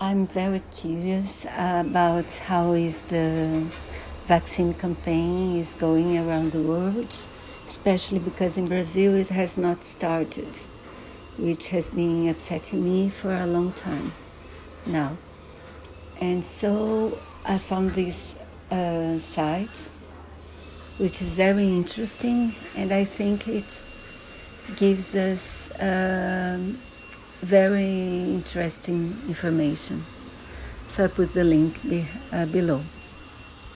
I'm very curious about how is the vaccine campaign is going around the world, especially because in Brazil it has not started, which has been upsetting me for a long time now. And so I found this uh, site, which is very interesting, and I think it gives us um, very interesting information. So I put the link be, uh, below.